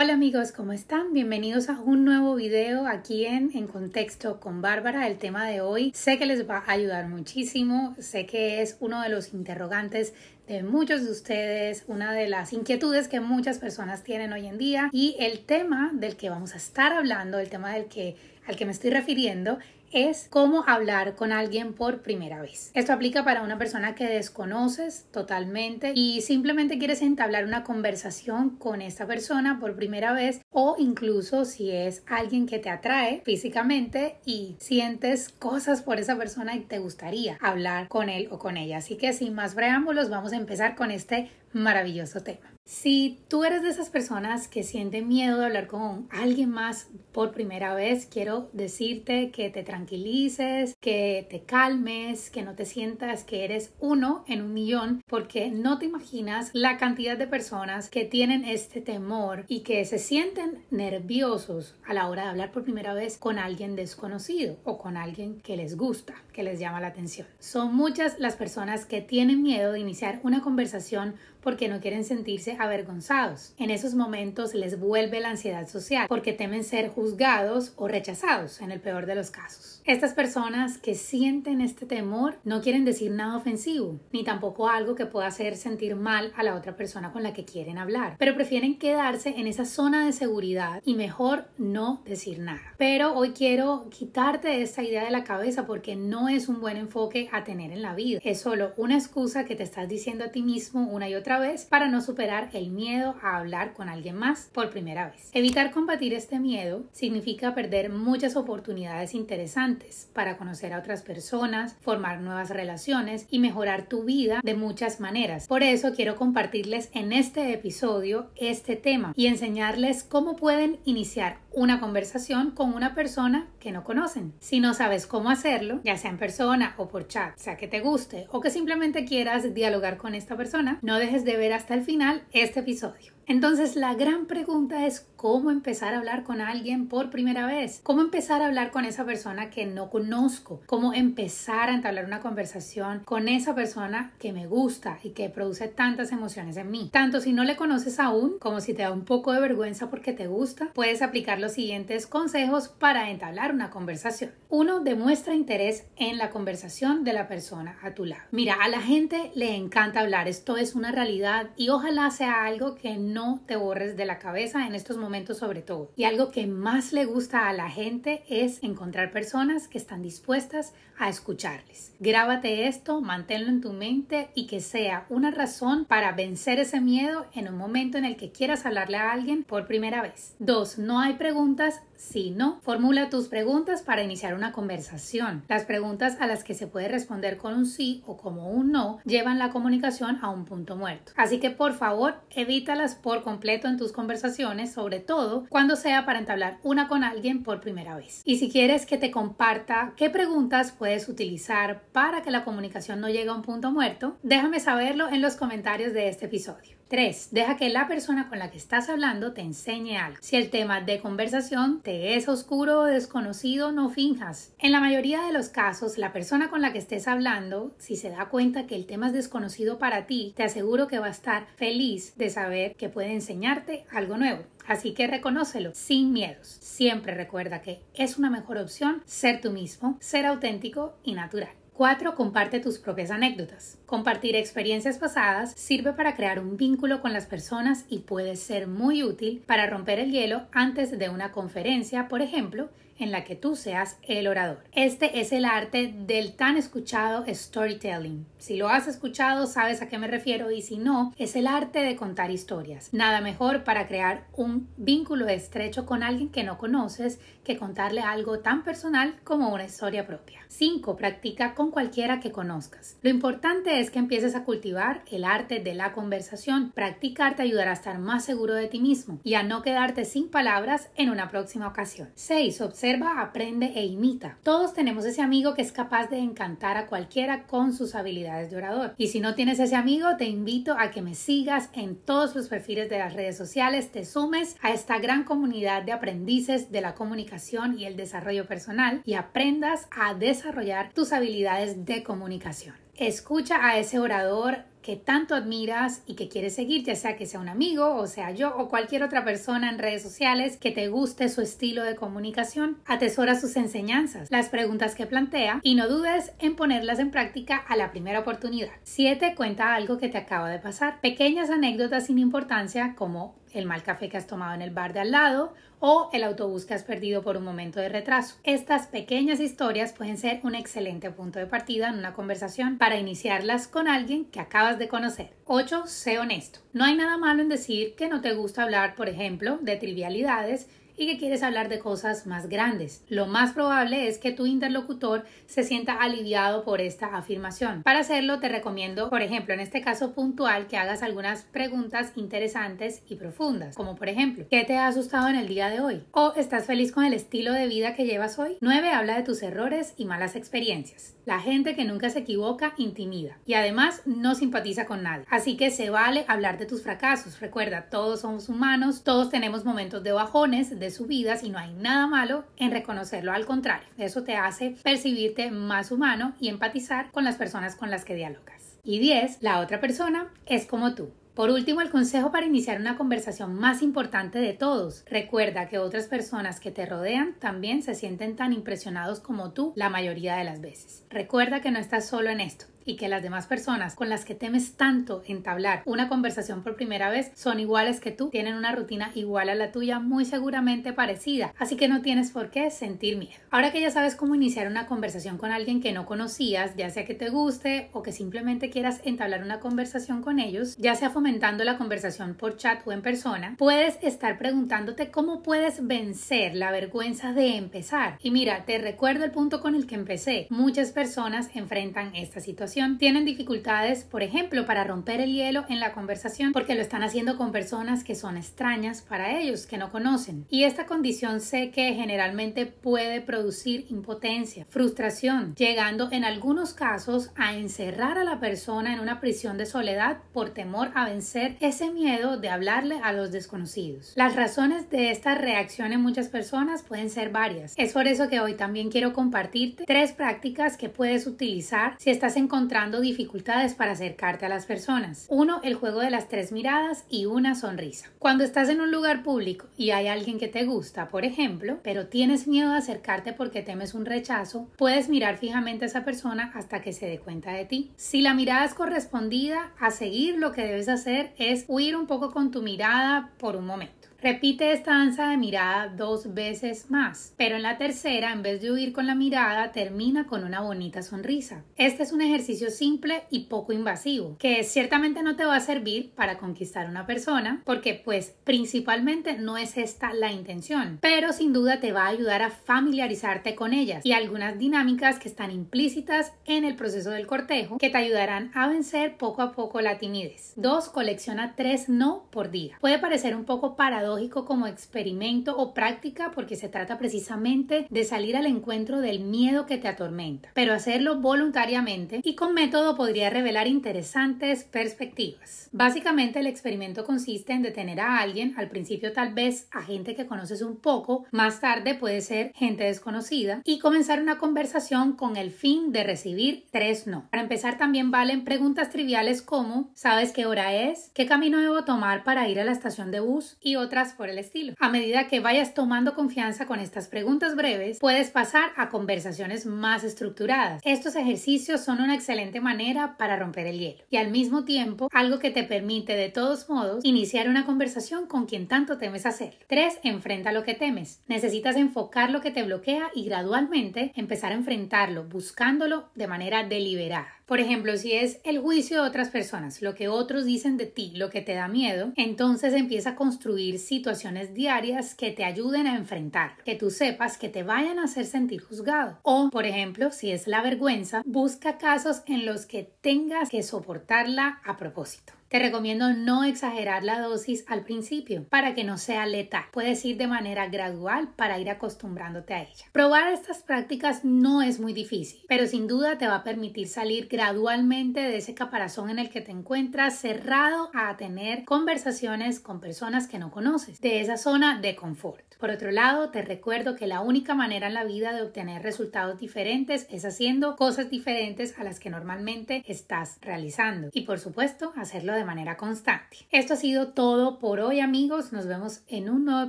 Hola amigos, ¿cómo están? Bienvenidos a un nuevo video aquí en En Contexto con Bárbara. El tema de hoy sé que les va a ayudar muchísimo, sé que es uno de los interrogantes de muchos de ustedes, una de las inquietudes que muchas personas tienen hoy en día y el tema del que vamos a estar hablando, el tema del que al que me estoy refiriendo es cómo hablar con alguien por primera vez. Esto aplica para una persona que desconoces totalmente y simplemente quieres entablar una conversación con esta persona por primera vez o incluso si es alguien que te atrae físicamente y sientes cosas por esa persona y te gustaría hablar con él o con ella. Así que sin más preámbulos vamos a empezar con este maravilloso tema. Si tú eres de esas personas que sienten miedo de hablar con alguien más por primera vez, quiero decirte que te tranquilices, que te calmes, que no te sientas que eres uno en un millón, porque no te imaginas la cantidad de personas que tienen este temor y que se sienten nerviosos a la hora de hablar por primera vez con alguien desconocido o con alguien que les gusta, que les llama la atención. Son muchas las personas que tienen miedo de iniciar una conversación porque no quieren sentirse avergonzados. En esos momentos les vuelve la ansiedad social porque temen ser juzgados o rechazados en el peor de los casos. Estas personas que sienten este temor no quieren decir nada ofensivo, ni tampoco algo que pueda hacer sentir mal a la otra persona con la que quieren hablar, pero prefieren quedarse en esa zona de seguridad y mejor no decir nada. Pero hoy quiero quitarte esta idea de la cabeza porque no es un buen enfoque a tener en la vida. Es solo una excusa que te estás diciendo a ti mismo una y otra vez para no superar el miedo a hablar con alguien más por primera vez. Evitar combatir este miedo significa perder muchas oportunidades interesantes para conocer a otras personas, formar nuevas relaciones y mejorar tu vida de muchas maneras. Por eso quiero compartirles en este episodio este tema y enseñarles cómo pueden iniciar una conversación con una persona que no conocen. Si no sabes cómo hacerlo, ya sea en persona o por chat, sea que te guste o que simplemente quieras dialogar con esta persona, no dejes de ver hasta el final este episodio. Entonces la gran pregunta es cómo empezar a hablar con alguien por primera vez, cómo empezar a hablar con esa persona que no conozco, cómo empezar a entablar una conversación con esa persona que me gusta y que produce tantas emociones en mí. Tanto si no le conoces aún como si te da un poco de vergüenza porque te gusta, puedes aplicar los siguientes consejos para entablar una conversación. Uno, demuestra interés en la conversación de la persona a tu lado. Mira, a la gente le encanta hablar, esto es una realidad y ojalá sea algo que te borres de la cabeza en estos momentos sobre todo. Y algo que más le gusta a la gente es encontrar personas que están dispuestas a escucharles. Grábate esto, manténlo en tu mente y que sea una razón para vencer ese miedo en un momento en el que quieras hablarle a alguien por primera vez. Dos, no hay preguntas si no. Formula tus preguntas para iniciar una conversación. Las preguntas a las que se puede responder con un sí o como un no llevan la comunicación a un punto muerto. Así que por favor evítalas por completo en tus conversaciones, sobre todo cuando sea para entablar una con alguien por primera vez. Y si quieres que te comparta qué preguntas puedes utilizar para que la comunicación no llegue a un punto muerto, déjame saberlo en los comentarios de este episodio. 3. Deja que la persona con la que estás hablando te enseñe algo. Si el tema de conversación te es oscuro o desconocido, no finjas. En la mayoría de los casos, la persona con la que estés hablando, si se da cuenta que el tema es desconocido para ti, te aseguro que va a estar feliz de saber que puede enseñarte algo nuevo. Así que reconócelo sin miedos. Siempre recuerda que es una mejor opción ser tú mismo, ser auténtico y natural. 4. Comparte tus propias anécdotas. Compartir experiencias pasadas sirve para crear un vínculo con las personas y puede ser muy útil para romper el hielo antes de una conferencia, por ejemplo, en la que tú seas el orador. Este es el arte del tan escuchado storytelling. Si lo has escuchado, sabes a qué me refiero y si no, es el arte de contar historias. Nada mejor para crear un vínculo estrecho con alguien que no conoces que contarle algo tan personal como una historia propia. 5. Practica con cualquiera que conozcas. Lo importante es que empieces a cultivar el arte de la conversación. Practicar te ayudará a estar más seguro de ti mismo y a no quedarte sin palabras en una próxima ocasión. 6 observa, aprende e imita. Todos tenemos ese amigo que es capaz de encantar a cualquiera con sus habilidades de orador. Y si no tienes ese amigo, te invito a que me sigas en todos los perfiles de las redes sociales, te sumes a esta gran comunidad de aprendices de la comunicación y el desarrollo personal y aprendas a desarrollar tus habilidades de comunicación. Escucha a ese orador que tanto admiras y que quieres seguir, ya sea que sea un amigo o sea yo o cualquier otra persona en redes sociales que te guste su estilo de comunicación. Atesora sus enseñanzas, las preguntas que plantea y no dudes en ponerlas en práctica a la primera oportunidad. 7. Cuenta algo que te acaba de pasar. Pequeñas anécdotas sin importancia como el mal café que has tomado en el bar de al lado o el autobús que has perdido por un momento de retraso. Estas pequeñas historias pueden ser un excelente punto de partida en una conversación para iniciarlas con alguien que acabas de conocer. 8. Sé honesto. No hay nada malo en decir que no te gusta hablar, por ejemplo, de trivialidades y que quieres hablar de cosas más grandes. Lo más probable es que tu interlocutor se sienta aliviado por esta afirmación. Para hacerlo te recomiendo, por ejemplo, en este caso puntual, que hagas algunas preguntas interesantes y profundas, como por ejemplo, ¿qué te ha asustado en el día de hoy? ¿O estás feliz con el estilo de vida que llevas hoy? 9. Habla de tus errores y malas experiencias. La gente que nunca se equivoca intimida y además no simpatiza con nadie. Así que se vale hablar de tus fracasos. Recuerda, todos somos humanos, todos tenemos momentos de bajones, de subidas y no hay nada malo en reconocerlo. Al contrario, eso te hace percibirte más humano y empatizar con las personas con las que dialogas. Y 10. La otra persona es como tú. Por último, el consejo para iniciar una conversación más importante de todos. Recuerda que otras personas que te rodean también se sienten tan impresionados como tú la mayoría de las veces. Recuerda que no estás solo en esto y que las demás personas con las que temes tanto entablar una conversación por primera vez son iguales que tú, tienen una rutina igual a la tuya, muy seguramente parecida, así que no tienes por qué sentir miedo. Ahora que ya sabes cómo iniciar una conversación con alguien que no conocías, ya sea que te guste o que simplemente quieras entablar una conversación con ellos, ya sea fomentando la conversación por chat o en persona, puedes estar preguntándote cómo puedes vencer la vergüenza de empezar. Y mira, te recuerdo el punto con el que empecé. Muchas personas enfrentan esta situación tienen dificultades, por ejemplo, para romper el hielo en la conversación porque lo están haciendo con personas que son extrañas para ellos, que no conocen. Y esta condición sé que generalmente puede producir impotencia, frustración, llegando en algunos casos a encerrar a la persona en una prisión de soledad por temor a vencer ese miedo de hablarle a los desconocidos. Las razones de esta reacción en muchas personas pueden ser varias. Es por eso que hoy también quiero compartirte tres prácticas que puedes utilizar si estás en encontrando dificultades para acercarte a las personas. Uno, el juego de las tres miradas y una sonrisa. Cuando estás en un lugar público y hay alguien que te gusta, por ejemplo, pero tienes miedo de acercarte porque temes un rechazo, puedes mirar fijamente a esa persona hasta que se dé cuenta de ti. Si la mirada es correspondida, a seguir lo que debes hacer es huir un poco con tu mirada por un momento. Repite esta danza de mirada dos veces más, pero en la tercera, en vez de huir con la mirada, termina con una bonita sonrisa. Este es un ejercicio simple y poco invasivo, que ciertamente no te va a servir para conquistar a una persona, porque pues principalmente no es esta la intención, pero sin duda te va a ayudar a familiarizarte con ellas y algunas dinámicas que están implícitas en el proceso del cortejo que te ayudarán a vencer poco a poco la timidez. 2. Colecciona tres no por día. Puede parecer un poco paradójico como experimento o práctica porque se trata precisamente de salir al encuentro del miedo que te atormenta, pero hacerlo voluntariamente y con método podría revelar interesantes perspectivas. Básicamente el experimento consiste en detener a alguien, al principio tal vez a gente que conoces un poco, más tarde puede ser gente desconocida y comenzar una conversación con el fin de recibir tres no. Para empezar también valen preguntas triviales como ¿sabes qué hora es? ¿Qué camino debo tomar para ir a la estación de bus? y otras por el estilo. A medida que vayas tomando confianza con estas preguntas breves, puedes pasar a conversaciones más estructuradas. Estos ejercicios son una excelente manera para romper el hielo y al mismo tiempo algo que te permite de todos modos iniciar una conversación con quien tanto temes hacer. 3. Enfrenta lo que temes. Necesitas enfocar lo que te bloquea y gradualmente empezar a enfrentarlo, buscándolo de manera deliberada. Por ejemplo, si es el juicio de otras personas, lo que otros dicen de ti, lo que te da miedo, entonces empieza a construir situaciones diarias que te ayuden a enfrentar, que tú sepas que te vayan a hacer sentir juzgado. O, por ejemplo, si es la vergüenza, busca casos en los que tengas que soportarla a propósito. Te recomiendo no exagerar la dosis al principio para que no sea letal. Puedes ir de manera gradual para ir acostumbrándote a ella. Probar estas prácticas no es muy difícil, pero sin duda te va a permitir salir gradualmente de ese caparazón en el que te encuentras cerrado a tener conversaciones con personas que no conoces, de esa zona de confort. Por otro lado, te recuerdo que la única manera en la vida de obtener resultados diferentes es haciendo cosas diferentes a las que normalmente estás realizando y por supuesto hacerlo de manera constante. Esto ha sido todo por hoy amigos, nos vemos en un nuevo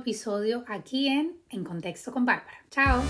episodio aquí en En Contexto con Bárbara. Chao.